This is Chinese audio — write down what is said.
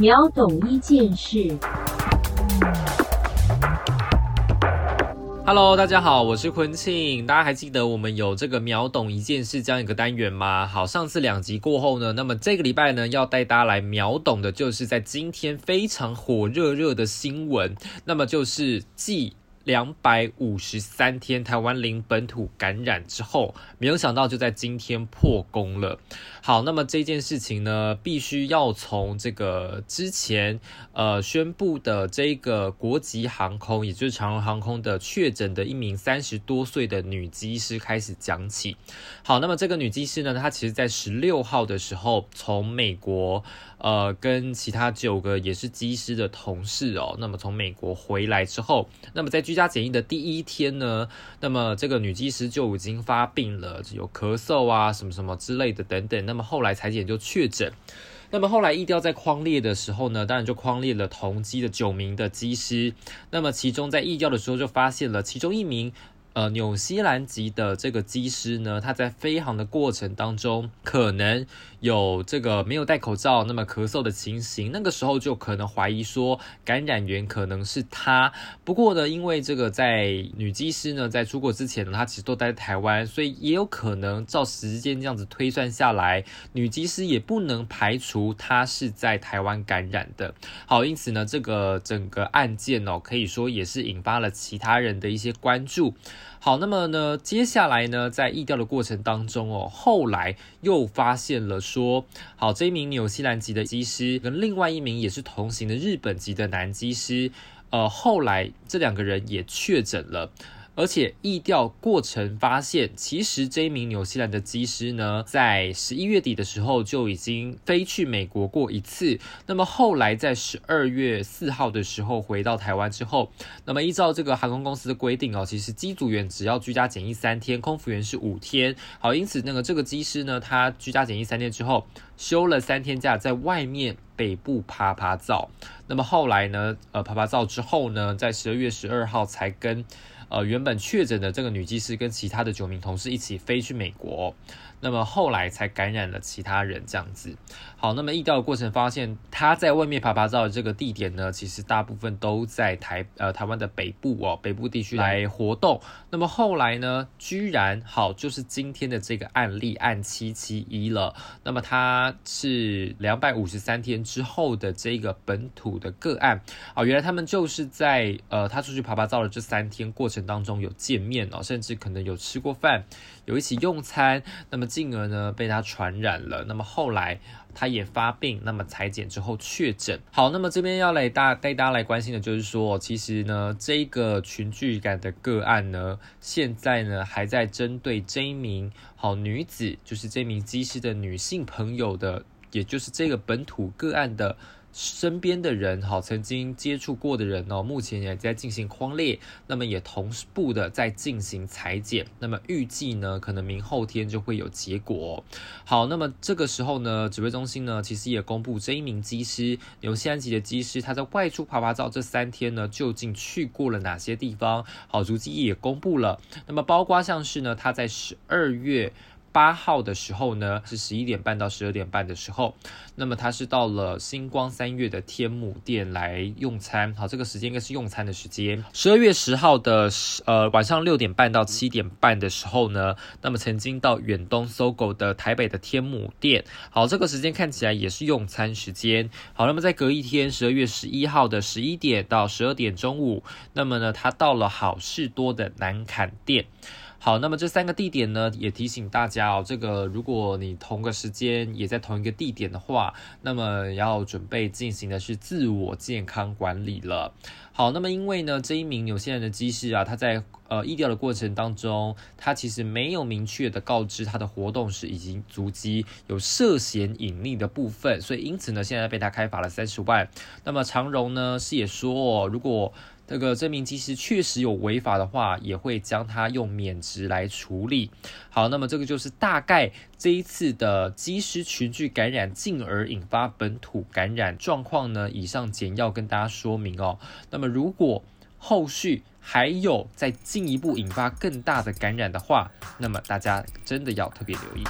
秒懂一件事。Hello，大家好，我是坤庆。大家还记得我们有这个秒懂一件事这样一个单元吗？好，上次两集过后呢，那么这个礼拜呢，要带大家来秒懂的，就是在今天非常火热热的新闻，那么就是继两百五十三天台湾零本土感染之后，没有想到就在今天破功了。好，那么这件事情呢，必须要从这个之前呃宣布的这个国籍航空，也就是长荣航空的确诊的一名三十多岁的女机师开始讲起。好，那么这个女机师呢，她其实在十六号的时候从美国呃跟其他九个也是机师的同事哦，那么从美国回来之后，那么在居家检疫的第一天呢，那么这个女技师就已经发病了，有咳嗽啊什么什么之类的等等。那么后来裁剪就确诊，那么后来疫调在框列的时候呢，当然就框列了同机的九名的机师，那么其中在疫调的时候就发现了其中一名。呃，纽西兰籍的这个机师呢，他在飞航的过程当中，可能有这个没有戴口罩，那么咳嗽的情形，那个时候就可能怀疑说感染源可能是他。不过呢，因为这个在女机师呢在出国之前呢，她其实都待在台湾，所以也有可能照时间这样子推算下来，女机师也不能排除她是在台湾感染的。好，因此呢，这个整个案件哦，可以说也是引发了其他人的一些关注。好，那么呢，接下来呢，在疫调的过程当中哦，后来又发现了说，好，这一名纽西兰籍的机师跟另外一名也是同行的日本籍的男机师，呃，后来这两个人也确诊了。而且疫调过程发现，其实这一名纽西兰的机师呢，在十一月底的时候就已经飞去美国过一次。那么后来在十二月四号的时候回到台湾之后，那么依照这个航空公司的规定哦，其实机组员只要居家检疫三天，空服员是五天。好，因此那个这个机师呢，他居家检疫三天之后，休了三天假，在外面北部啪啪照。那么后来呢，呃，啪啪照之后呢，在十二月十二号才跟。呃，原本确诊的这个女技师跟其他的九名同事一起飞去美国。那么后来才感染了其他人，这样子。好，那么疫调的过程发现，他在外面啪啪照的这个地点呢，其实大部分都在台呃台湾的北部哦，北部地区来活动。那么后来呢，居然好就是今天的这个案例案七七一了。那么他是两百五十三天之后的这个本土的个案啊，原来他们就是在呃他出去爬爬照的这三天过程当中有见面哦，甚至可能有吃过饭，有一起用餐。那么进而呢被他传染了，那么后来他也发病，那么裁剪之后确诊。好，那么这边要来大带大家来关心的就是说，其实呢这个群聚感的个案呢，现在呢还在针对这一名好女子，就是这名机师的女性朋友的，也就是这个本土个案的。身边的人，哈，曾经接触过的人哦，目前也在进行框列，那么也同步的在进行裁剪，那么预计呢，可能明后天就会有结果。好，那么这个时候呢，指挥中心呢，其实也公布这一名机师，纽西兰籍的机师，他在外出爬爬照这三天呢，究竟去过了哪些地方？好，足迹也公布了，那么包括像是呢，他在十二月。八号的时候呢，是十一点半到十二点半的时候，那么他是到了星光三月的天母店来用餐，好，这个时间应该是用餐的时间。十二月十号的呃晚上六点半到七点半的时候呢，那么曾经到远东搜狗的台北的天母店，好，这个时间看起来也是用餐时间。好，那么在隔一天十二月十一号的十一点到十二点中午，那么呢他到了好事多的南坎店。好，那么这三个地点呢，也提醒大家哦，这个如果你同个时间也在同一个地点的话，那么要准备进行的是自我健康管理了。好，那么因为呢，这一名纽西兰的机师啊，他在呃疫调的过程当中，他其实没有明确的告知他的活动时已经足迹有涉嫌隐匿的部分，所以因此呢，现在被他开罚了三十万。那么长荣呢是也说，如果这个这名技师确实有违法的话，也会将他用免职来处理。好，那么这个就是大概这一次的机师群聚感染，进而引发本土感染状况呢。以上简要跟大家说明哦。那么如果后续还有再进一步引发更大的感染的话，那么大家真的要特别留意。